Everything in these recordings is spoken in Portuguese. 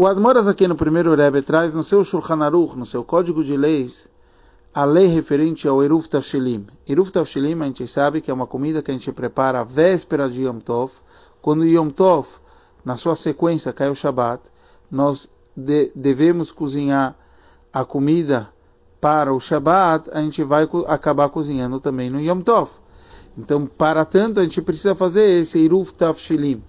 O Admoras aqui no primeiro Rebbe traz no seu Shulchan Aruch, no seu código de leis, a lei referente ao Eruf Tavshilim. Eruf Tavshilim a gente sabe que é uma comida que a gente prepara à véspera de Yom Tov. Quando Yom Tov, na sua sequência, cai o Shabbat, nós de, devemos cozinhar a comida para o Shabbat, a gente vai acabar cozinhando também no Yom Tov. Então, para tanto, a gente precisa fazer esse Eruf Tavshilim.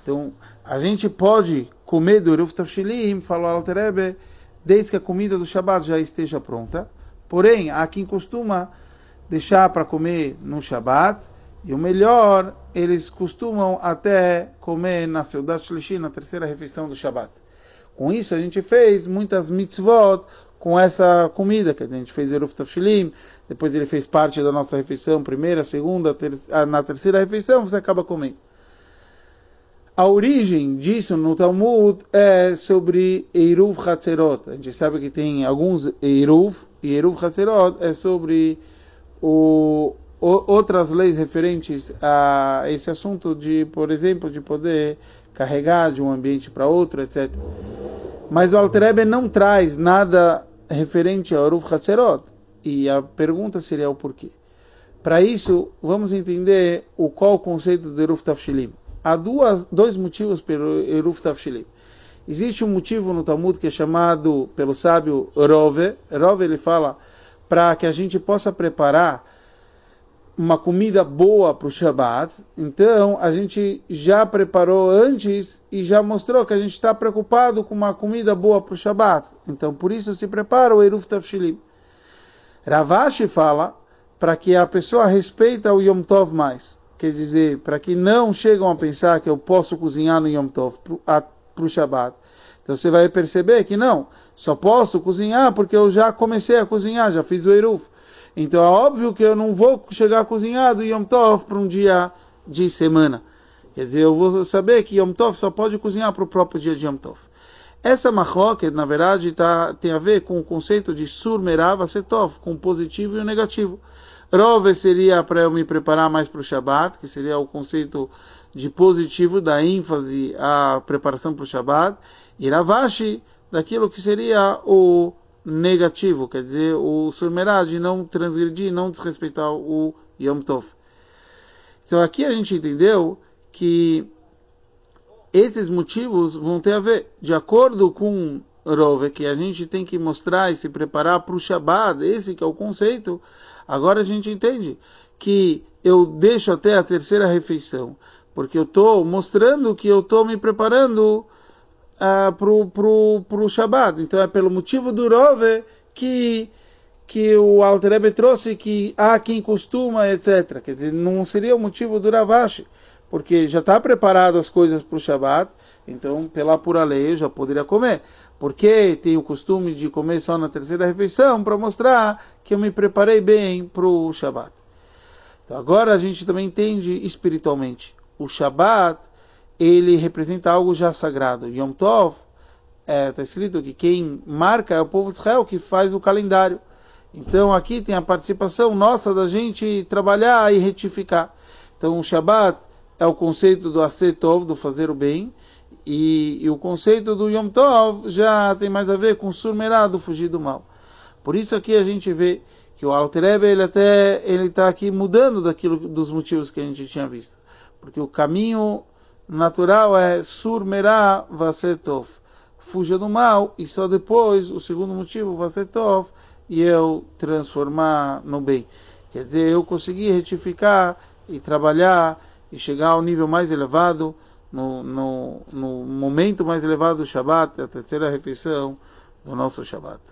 Então, a gente pode comer do Eruf Tavshilim, falou Alterebe, desde que a comida do Shabbat já esteja pronta. Porém, há quem costuma deixar para comer no Shabbat, e o melhor, eles costumam até comer na Seudat Shlishi, na terceira refeição do Shabbat. Com isso, a gente fez muitas mitzvot com essa comida, que a gente fez Eruf Tafshilim, depois ele fez parte da nossa refeição, primeira, segunda, ter ah, na terceira refeição você acaba comendo. A origem disso no Talmud é sobre Eruv Hatzerot. A gente sabe que tem alguns Eruv, e Eruv Hatzerot é sobre o, o, outras leis referentes a esse assunto de, por exemplo, de poder carregar de um ambiente para outro, etc. Mas o Alter não traz nada referente ao Eruv Hatzerot. E a pergunta seria o porquê. Para isso, vamos entender o qual o conceito do Eruv Tafshilim. Há duas, dois motivos pelo Eruf Tafshilim. Existe um motivo no Talmud que é chamado pelo sábio Rove. Rove ele fala para que a gente possa preparar uma comida boa para o Shabbat. Então a gente já preparou antes e já mostrou que a gente está preocupado com uma comida boa para o Shabbat. Então por isso se prepara o Eruf Tafshilim. Ravashi fala para que a pessoa respeita o Yom Tov mais quer dizer, para que não chegam a pensar que eu posso cozinhar no Yom Tov para o Shabbat. Então você vai perceber que não, só posso cozinhar porque eu já comecei a cozinhar, já fiz o Eruf. Então é óbvio que eu não vou chegar a cozinhar do Yom Tov para um dia de semana. Quer dizer, eu vou saber que Yom Tov só pode cozinhar para o próprio dia de Yom Tov. Essa machloket, na verdade, tá, tem a ver com o conceito de surmerav setov, com o positivo e o negativo. Rove seria para eu me preparar mais para o Shabat, que seria o conceito de positivo, da ênfase à preparação para o Shabat. E Ravashi, daquilo que seria o negativo, quer dizer, o surmerá de não transgredir, não desrespeitar o Yom Tov. Então aqui a gente entendeu que esses motivos vão ter a ver, de acordo com Rove, que a gente tem que mostrar e se preparar para o Shabbat, esse que é o conceito, Agora a gente entende que eu deixo até a terceira refeição, porque eu estou mostrando que eu estou me preparando uh, para o Shabbat. Então é pelo motivo do Rove que, que o Alter trouxe que há quem costuma, etc. Quer dizer, não seria o motivo do Ravashi, porque já está preparado as coisas para o Shabbat, então pela pura lei eu já poderia comer porque tenho o costume de comer só na terceira refeição para mostrar que eu me preparei bem para o Shabat. Então agora a gente também entende espiritualmente. O Shabat, ele representa algo já sagrado. Yom Tov, está é, tá escrito que quem marca é o povo de Israel, que faz o calendário. Então aqui tem a participação nossa da gente trabalhar e retificar. Então o Shabat é o conceito do Asetov, do fazer o bem, e, e, o conceito do Yom Tov já tem mais a ver com surmerado, fugir do mal. Por isso aqui a gente vê que o Alter Ebe, ele até ele está aqui mudando daquilo dos motivos que a gente tinha visto, porque o caminho natural é surmerá vasetov, fuja do mal e só depois o segundo motivo vasetov e eu transformar no bem. Quer dizer, eu conseguir retificar e trabalhar e chegar ao nível mais elevado no, no, no momento mais elevado do Shabat, a terceira refeição do nosso Shabat.